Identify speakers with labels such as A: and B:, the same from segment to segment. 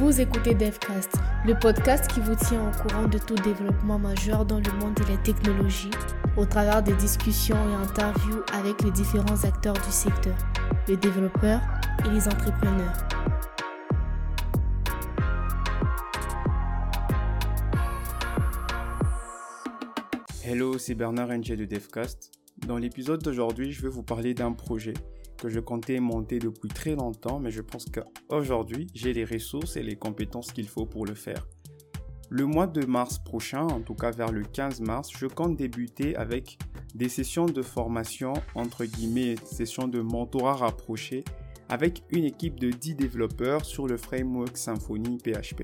A: Vous écoutez DevCast, le podcast qui vous tient au courant de tout développement majeur dans le monde de la technologie au travers des discussions et interviews avec les différents acteurs du secteur, les développeurs et les entrepreneurs.
B: Hello, c'est Bernard Ng de DevCast. Dans l'épisode d'aujourd'hui, je vais vous parler d'un projet que je comptais monter depuis très longtemps, mais je pense qu'aujourd'hui, j'ai les ressources et les compétences qu'il faut pour le faire. Le mois de mars prochain, en tout cas vers le 15 mars, je compte débuter avec des sessions de formation, entre guillemets, sessions de mentorat rapproché, avec une équipe de 10 développeurs sur le framework Symfony PHP.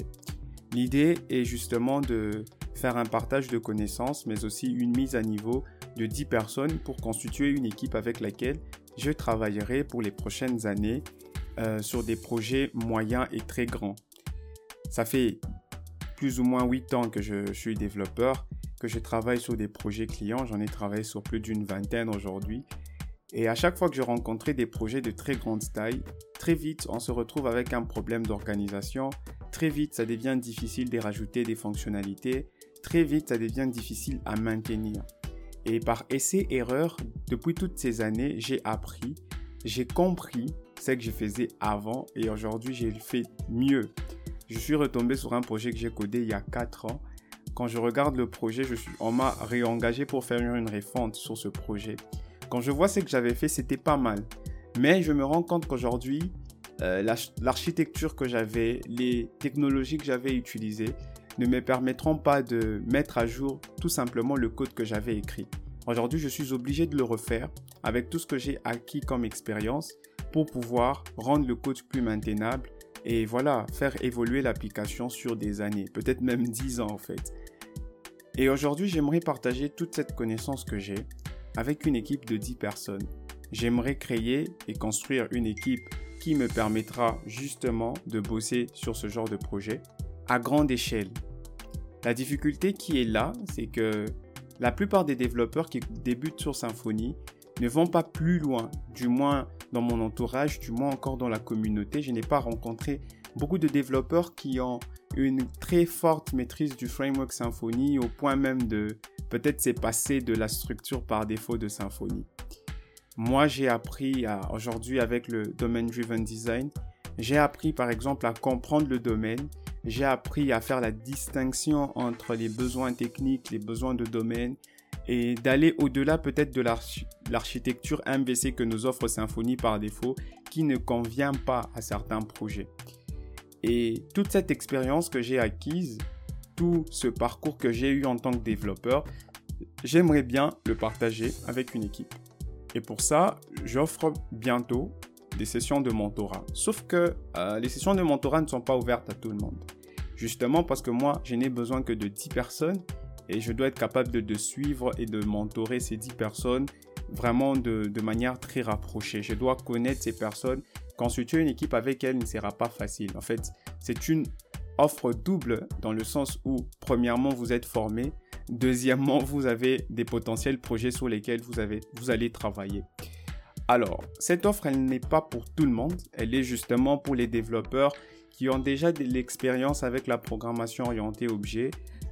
B: L'idée est justement de faire un partage de connaissances, mais aussi une mise à niveau de 10 personnes pour constituer une équipe avec laquelle je travaillerai pour les prochaines années euh, sur des projets moyens et très grands. Ça fait plus ou moins 8 ans que je, suis développeur, que je travaille sur des projets clients. J'en ai travaillé sur plus d'une vingtaine aujourd'hui. Et à chaque fois que je rencontrais des projets de très grande taille, très vite, on se retrouve avec un problème d'organisation. Très vite, ça devient difficile de rajouter des fonctionnalités. Très vite, ça devient difficile à maintenir. Et par essai-erreur, depuis toutes ces années, j'ai appris, j'ai compris ce que je faisais avant et aujourd'hui, j'ai fait mieux. Je suis retombé sur un projet que j'ai codé il y a 4 ans. Quand je regarde le projet, je suis, on m'a réengagé pour faire une refonte sur ce projet. Quand je vois ce que j'avais fait, c'était pas mal. Mais je me rends compte qu'aujourd'hui, euh, l'architecture que j'avais, les technologies que j'avais utilisées, ne me permettront pas de mettre à jour tout simplement le code que j'avais écrit. Aujourd'hui, je suis obligé de le refaire avec tout ce que j'ai acquis comme expérience pour pouvoir rendre le code plus maintenable et voilà, faire évoluer l'application sur des années, peut-être même 10 ans en fait. Et aujourd'hui, j'aimerais partager toute cette connaissance que j'ai avec une équipe de 10 personnes. J'aimerais créer et construire une équipe qui me permettra justement de bosser sur ce genre de projet à grande échelle. La difficulté qui est là, c'est que la plupart des développeurs qui débutent sur Symfony ne vont pas plus loin, du moins dans mon entourage, du moins encore dans la communauté. Je n'ai pas rencontré beaucoup de développeurs qui ont une très forte maîtrise du framework Symfony au point même de peut-être c'est passer de la structure par défaut de Symfony. Moi, j'ai appris aujourd'hui avec le Domain Driven Design, j'ai appris par exemple à comprendre le domaine, j'ai appris à faire la distinction entre les besoins techniques, les besoins de domaine et d'aller au-delà peut-être de l'architecture MVC que nous offre Symfony par défaut qui ne convient pas à certains projets. Et toute cette expérience que j'ai acquise, tout ce parcours que j'ai eu en tant que développeur, j'aimerais bien le partager avec une équipe. Et pour ça, j'offre bientôt des sessions de mentorat. Sauf que euh, les sessions de mentorat ne sont pas ouvertes à tout le monde. Justement parce que moi, je n'ai besoin que de 10 personnes et je dois être capable de, suivre et de mentorer ces 10 personnes vraiment de, manière très rapprochée. Je dois connaître ces personnes. Constituer une équipe avec elles ne sera pas facile. En fait, c'est une offre double dans le sens où, premièrement, vous êtes formé. Deuxièmement, vous avez des potentiels projets sur lesquels vous, avez, vous allez travailler. Alors, cette offre, elle n'est pas pour tout le monde. Elle est justement pour les développeurs qui ont déjà de l'expérience avec la programmation orientée objet,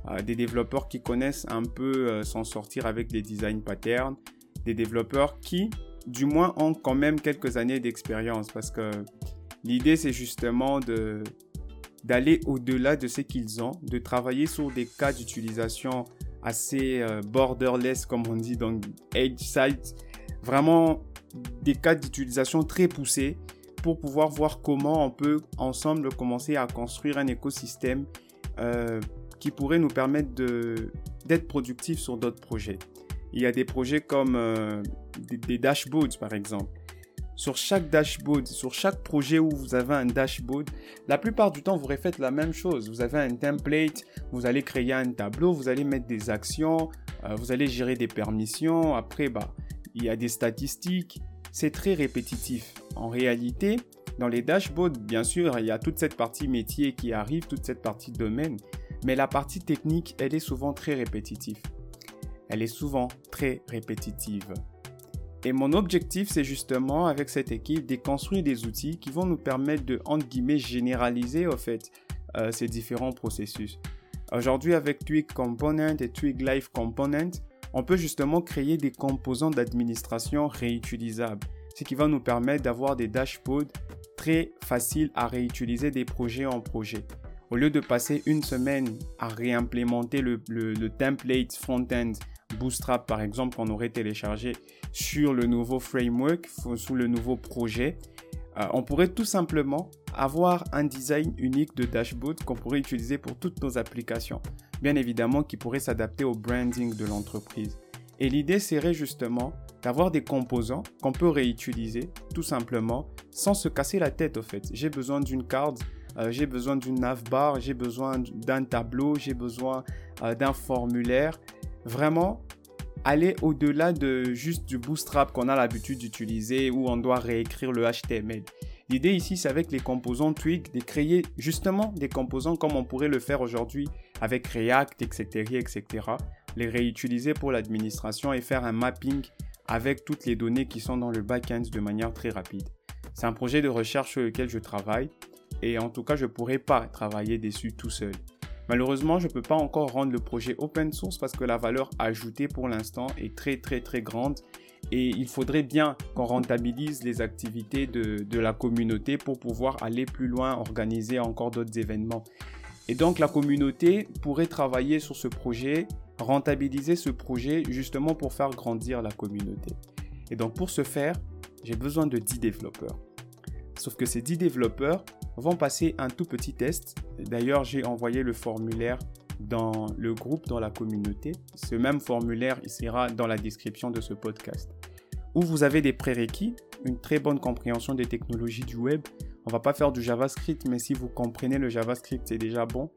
B: euh, des développeurs qui connaissent un peu euh, s'en sortir avec des design patterns, des développeurs qui, du moins, ont quand même quelques années d'expérience. Parce que l'idée, c'est justement de d'aller au-delà de ce qu'ils ont, de travailler sur des cas d'utilisation assez euh, borderless, comme on dit dans Edge Site, vraiment des cas d'utilisation très poussés pour pouvoir voir comment on peut ensemble commencer à construire un écosystème euh, qui pourrait nous permettre d'être productifs sur d'autres projets. Il y a des projets comme euh, des, dashboards par exemple. Sur chaque dashboard, sur chaque projet où vous avez un dashboard, la plupart du temps, vous refaites la même chose. Vous avez un template, vous allez créer un tableau, vous allez mettre des actions, euh, vous allez gérer des permissions. Après, bah, il y a des statistiques, c'est très répétitif. En réalité, dans les dashboards, bien sûr, il y a toute cette partie métier qui arrive, toute cette partie domaine, mais la partie technique, elle est souvent très répétitive. Elle est souvent très répétitive. Et mon objectif, c'est justement avec cette équipe de construire des outils qui vont nous permettre de, entre guillemets, généraliser au fait euh, ces différents processus. Aujourd'hui, avec Twig Component et Twig Live Component, on peut justement créer des composants d'administration réutilisables, ce qui va nous permettre d'avoir des dashboards très faciles à réutiliser des projets en projet. Au lieu de passer une semaine à réimplémenter le, template front-end Bootstrap, par exemple, qu'on aurait téléchargé sur le nouveau framework, sous le nouveau projet, euh, on pourrait tout simplement avoir un design unique de dashboard qu'on pourrait utiliser pour toutes nos applications. Bien évidemment, qui pourrait s'adapter au branding de l'entreprise. Et l'idée serait justement d'avoir des composants qu'on peut réutiliser tout simplement sans se casser la tête au fait. J'ai besoin d'une carte, euh, j'ai besoin d'une navbar, j'ai besoin d'un tableau, j'ai besoin euh, d'un formulaire. Vraiment, aller au-delà de juste du bootstrap qu'on a l'habitude d'utiliser où on doit réécrire le HTML. L'idée ici, c'est avec les composants Twig de créer justement des composants comme on pourrait le faire aujourd'hui avec React, etc., etc. Les réutiliser pour l'administration et faire un mapping avec toutes les données qui sont dans le backend de manière très rapide. C'est un projet de recherche sur lequel je travaille et en tout cas, je ne pourrais pas travailler dessus tout seul. Malheureusement, je ne peux pas encore rendre le projet open source parce que la valeur ajoutée pour l'instant est très très très grande et il faudrait bien qu'on rentabilise les activités de, la communauté pour pouvoir aller plus loin, organiser encore d'autres événements. Et donc la communauté pourrait travailler sur ce projet, rentabiliser ce projet justement pour faire grandir la communauté. Et donc pour ce faire, j'ai besoin de 10 développeurs. Sauf que ces 10 développeurs vont passer un tout petit test. D'ailleurs, j'ai envoyé le formulaire dans le groupe, dans la communauté. Ce même formulaire sera dans la description de ce podcast. Où vous avez des prérequis, une très bonne compréhension des technologies du web. On va pas faire du JavaScript, mais si vous comprenez le JavaScript, c'est déjà bon.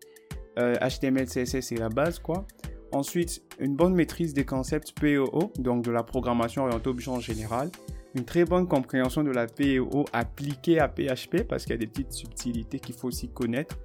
B: HTML, euh, CSS, c'est la base, quoi. Ensuite, une bonne maîtrise des concepts POO, donc de la programmation orientée objet en général une très bonne compréhension de la PO appliquée à PHP parce qu'il y a des petites subtilités qu'il faut aussi connaître.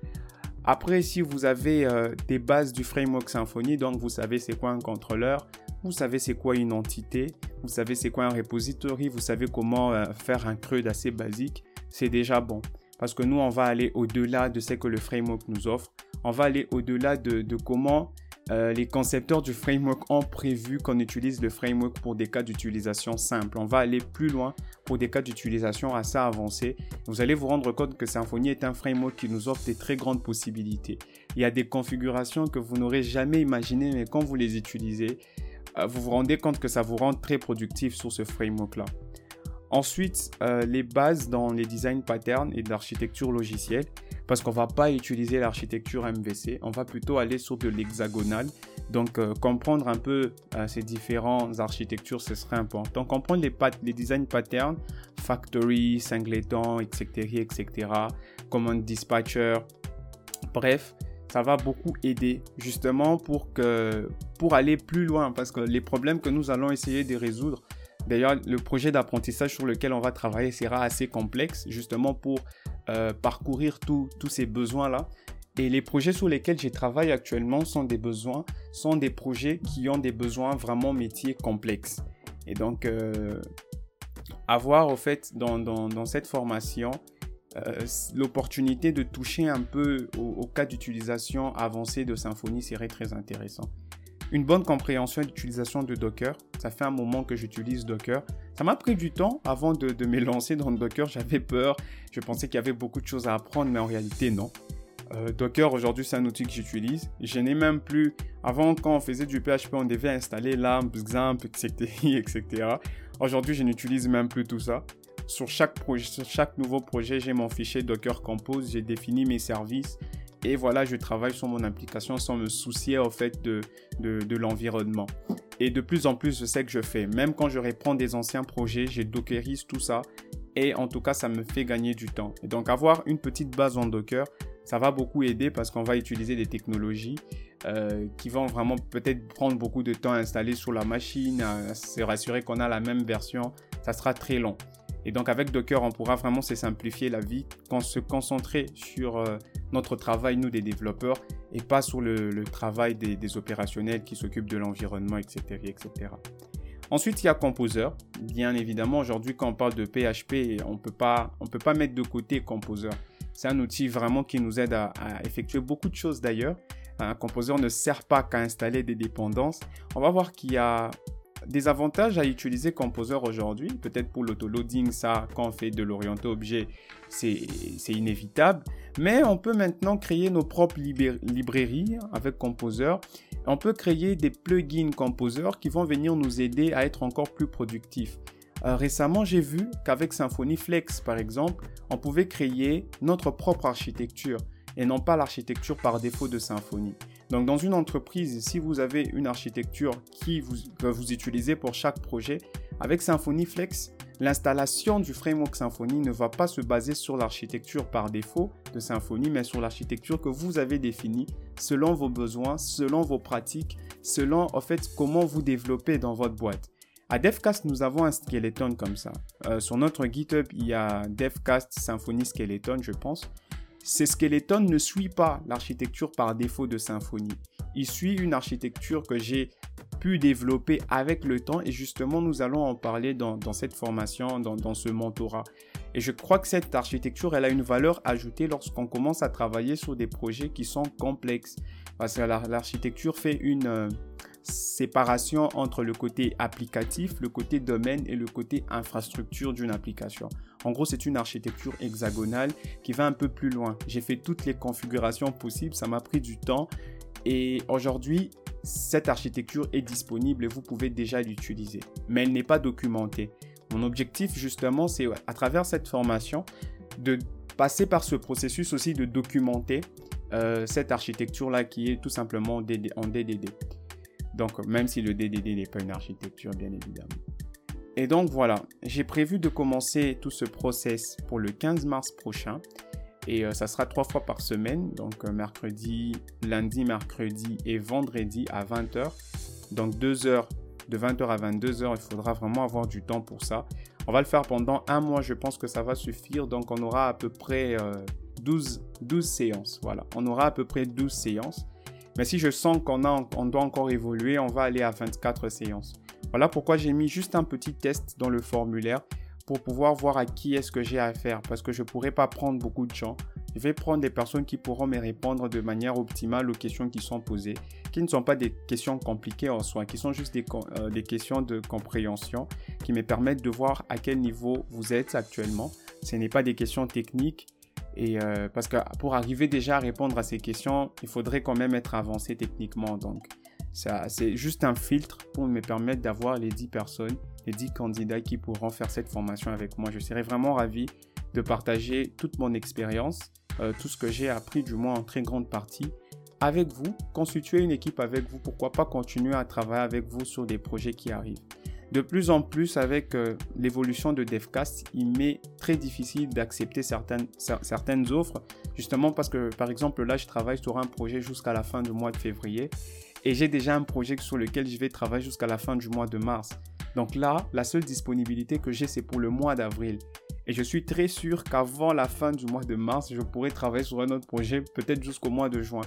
B: Après, si vous avez euh, des bases du framework Symfony, donc vous savez c'est quoi un contrôleur, vous savez c'est quoi une entité, vous savez c'est quoi un repository, vous savez comment euh, faire un CRUD assez basique, c'est déjà bon. Parce que nous, on va aller au-delà de ce que le framework nous offre. On va aller au-delà de, de comment euh, les concepteurs du framework ont prévu qu'on utilise le framework pour des cas d'utilisation simples. On va aller plus loin pour des cas d'utilisation assez avancés. Vous allez vous rendre compte que Symfony est un framework qui nous offre des très grandes possibilités. Il y a des configurations que vous n'aurez jamais imaginées, mais quand vous les utilisez, euh, vous vous rendez compte que ça vous rend très productif sur ce framework-là. Ensuite, euh, les bases dans les design patterns et l'architecture logicielle, parce qu'on va pas utiliser l'architecture MVC, on va plutôt aller sur de l'hexagonal. Donc, euh, comprendre un peu euh, ces différentes architectures, ce serait important. Comprendre les, les design patterns, factory, singleton, etc., etc., command dispatcher, bref, ça va beaucoup aider justement pour, que, pour aller plus loin, parce que les problèmes que nous allons essayer de résoudre, D'ailleurs, le projet d'apprentissage sur lequel on va travailler sera assez complexe, justement pour euh, parcourir tous ces besoins-là. Et les projets sur lesquels je travaille actuellement sont des besoins, sont des projets qui ont des besoins vraiment métiers complexes. Et donc, euh, avoir au fait dans, cette formation euh, l'opportunité de toucher un peu au cas d'utilisation avancée de Symfony serait très intéressant une bonne compréhension d'utilisation de Docker. Ça fait un moment que j'utilise Docker. Ça m'a pris du temps avant de, me lancer dans Docker. J'avais peur. Je pensais qu'il y avait beaucoup de choses à apprendre, mais en réalité, non. Euh, Docker, aujourd'hui, c'est un outil que j'utilise. Je n'ai même plus. Avant, quand on faisait du PHP, on devait installer LAMP, XAMPP, etc. etc. Aujourd'hui, je n'utilise même plus tout ça. Sur chaque, projet, sur chaque nouveau projet, j'ai mon fichier Docker Compose. J'ai défini mes services. Et voilà, je travaille sur mon application sans me soucier au fait de, l'environnement. Et de plus en plus, je sais que je fais. Même quand je reprends des anciens projets, j'ai dockerise tout ça. Et en tout cas, ça me fait gagner du temps. Et donc, avoir une petite base en Docker, ça va beaucoup aider parce qu'on va utiliser des technologies euh, qui vont vraiment peut-être prendre beaucoup de temps à installer sur la machine, à se rassurer qu'on a la même version. Ça sera très long. Et donc avec Docker, on pourra vraiment se simplifier la vie, se concentrer sur euh, notre travail, nous des développeurs, et pas sur le, travail des, opérationnels qui s'occupent de l'environnement, etc., etc. Ensuite, il y a Composer. Bien évidemment, aujourd'hui, quand on parle de PHP, on ne peut pas mettre de côté Composer. C'est un outil vraiment qui nous aide à, effectuer beaucoup de choses d'ailleurs. Un composeur ne sert pas qu'à installer des dépendances. On va voir qu'il y a des avantages à utiliser Composer aujourd'hui. Peut-être pour l'autoloading, ça, quand on fait de l'orienté objet, c'est inévitable. Mais on peut maintenant créer nos propres librairies avec Composer. On peut créer des plugins Composer qui vont venir nous aider à être encore plus productifs. Euh, récemment, j'ai vu qu'avec Symfony Flex, par exemple, on pouvait créer notre propre architecture et non pas l'architecture par défaut de Symfony. Donc dans une entreprise, si vous avez une architecture qui vous, que vous utilisez pour chaque projet, avec Symfony Flex, l'installation du framework Symfony ne va pas se baser sur l'architecture par défaut de Symfony, mais sur l'architecture que vous avez définie selon vos besoins, selon vos pratiques, selon en fait comment vous développez dans votre boîte. À Devcast, nous avons un skeleton comme ça. Euh, sur notre GitHub, il y a Devcast Symfony Skeleton, je pense. Ce skeleton ne suit pas l'architecture par défaut de Symfony. Il suit une architecture que j'ai pu développer avec le temps et justement nous allons en parler dans, cette formation, dans, ce mentorat. Et je crois que cette architecture, elle a une valeur ajoutée lorsqu'on commence à travailler sur des projets qui sont complexes. Parce que l'architecture fait une... Euh, séparation entre le côté applicatif, le côté domaine et le côté infrastructure d'une application. En gros, c'est une architecture hexagonale qui va un peu plus loin. J'ai fait toutes les configurations possibles, ça m'a pris du temps et aujourd'hui, cette architecture est disponible et vous pouvez déjà l'utiliser, mais elle n'est pas documentée. Mon objectif justement, c'est à travers cette formation de passer par ce processus aussi de documenter euh, cette architecture-là qui est tout simplement en DDD. Donc, même si le DDD n'est pas une architecture, bien évidemment. Et donc, voilà, j'ai prévu de commencer tout ce process pour le 15 mars prochain. Et euh, ça sera trois fois par semaine, donc euh, mercredi, lundi, mercredi et vendredi à 20h. Donc deux heures, de 20h à 22h, il faudra vraiment avoir du temps pour ça. On va le faire pendant un mois, je pense que ça va suffire. Donc on aura à peu près 12, euh, 12 séances. Voilà, on aura à peu près 12 séances. Mais si je sens qu'on on doit encore évoluer, on va aller à 24 séances. Voilà pourquoi j'ai mis juste un petit test dans le formulaire pour pouvoir voir à qui est-ce que j'ai affaire parce que je ne pourrais pas prendre beaucoup de gens. Je vais prendre des personnes qui pourront me répondre de manière optimale aux questions qui sont posées, qui ne sont pas des questions compliquées en soi, qui sont juste des, euh, des questions de compréhension qui me permettent de voir à quel niveau vous êtes actuellement. Ce n'est pas des questions techniques, et euh, parce que pour arriver déjà à répondre à ces questions, il faudrait quand même être avancé techniquement. Donc, c'est juste un filtre pour me permettre d'avoir les 10 personnes, les 10 candidats qui pourront faire cette formation avec moi. Je serais vraiment ravi de partager toute mon expérience, euh, tout ce que j'ai appris, du moins en très grande partie, avec vous, constituer une équipe avec vous. Pourquoi pas continuer à travailler avec vous sur des projets qui arrivent. De plus en plus, avec euh, l'évolution de DevCast, il m'est très difficile d'accepter certaines, certaines offres, justement parce que, par exemple, là, je travaille sur un projet jusqu'à la fin du mois de février et j'ai déjà un projet sur lequel je vais travailler jusqu'à la fin du mois de mars. Donc là, la seule disponibilité que j'ai, c'est pour le mois d'avril. Et je suis très sûr qu'avant la fin du mois de mars, je pourrai travailler sur un autre projet, peut-être jusqu'au mois de juin.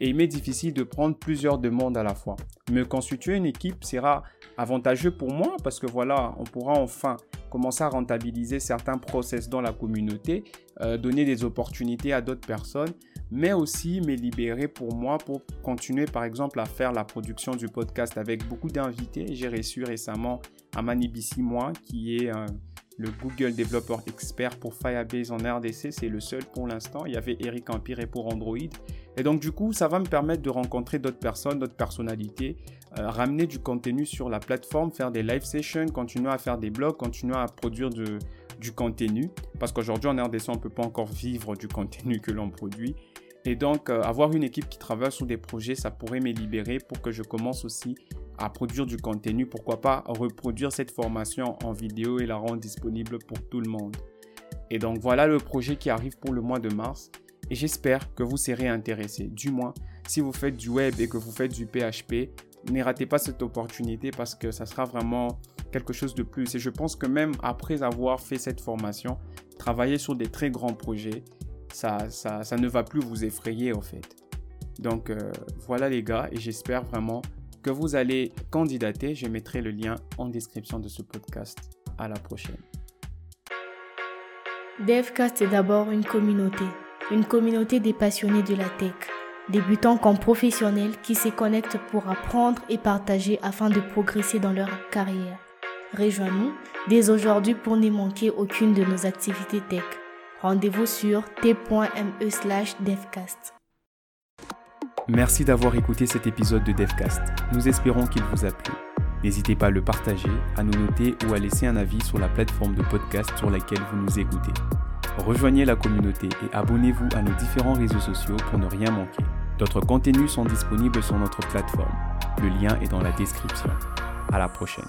B: Et il m'est difficile de prendre plusieurs demandes à la fois. Me constituer une équipe sera avantageux pour moi parce que voilà, on pourra enfin commencer à rentabiliser certains process dans la communauté, euh, donner des opportunités à d'autres personnes, mais aussi me libérer pour moi pour continuer par exemple à faire la production du podcast avec beaucoup d'invités. J'ai reçu récemment Amani moi, qui est le Google Developer Expert pour Firebase en RDC. C'est le seul pour l'instant. Il y avait Eric Empire pour Android. Et donc du coup, ça va me permettre de rencontrer d'autres personnes, d'autres personnalités, euh, ramener du contenu sur la plateforme, faire des live sessions, continuer à faire des blogs, continuer à produire du contenu. Parce qu'aujourd'hui en RDC, on ne peut pas encore vivre du contenu que l'on produit. Et donc, euh, avoir une équipe qui travaille sur des projets, ça pourrait me libérer pour que je commence aussi à produire du contenu. Pourquoi pas reproduire cette formation en vidéo et la rendre disponible pour tout le monde. Et donc, voilà le projet qui arrive pour le mois de mars et j'espère que vous serez intéressé. Du moins, si vous faites du web et que vous faites du PHP, ne ratez pas cette opportunité parce que ça sera vraiment quelque chose de plus. Et je pense que même après avoir fait cette formation, travailler sur des très grands projets, ça, ça, ça ne va plus vous effrayer en fait. Donc euh, voilà les gars et j'espère vraiment que vous allez candidater. Je mettrai le lien en description de ce podcast. À la prochaine.
A: DevCast est d'abord une communauté une communauté des passionnés de la tech, débutants comme professionnels qui se connectent pour apprendre et partager afin de progresser dans leur carrière. Rejoins-nous dès aujourd'hui pour ne manquer aucune de nos activités tech. Rendez-vous sur t.me slash devcast.
B: Merci d'avoir écouté cet épisode de Devcast. Nous espérons qu'il vous a plu. N'hésitez pas à le partager, à nous noter ou à laisser un avis sur la plateforme de podcast sur laquelle vous nous écoutez. Rejoignez la communauté et abonnez-vous à nos différents réseaux sociaux pour ne rien manquer. D'autres contenus sont disponibles sur notre plateforme. Le lien est dans la description. À la prochaine.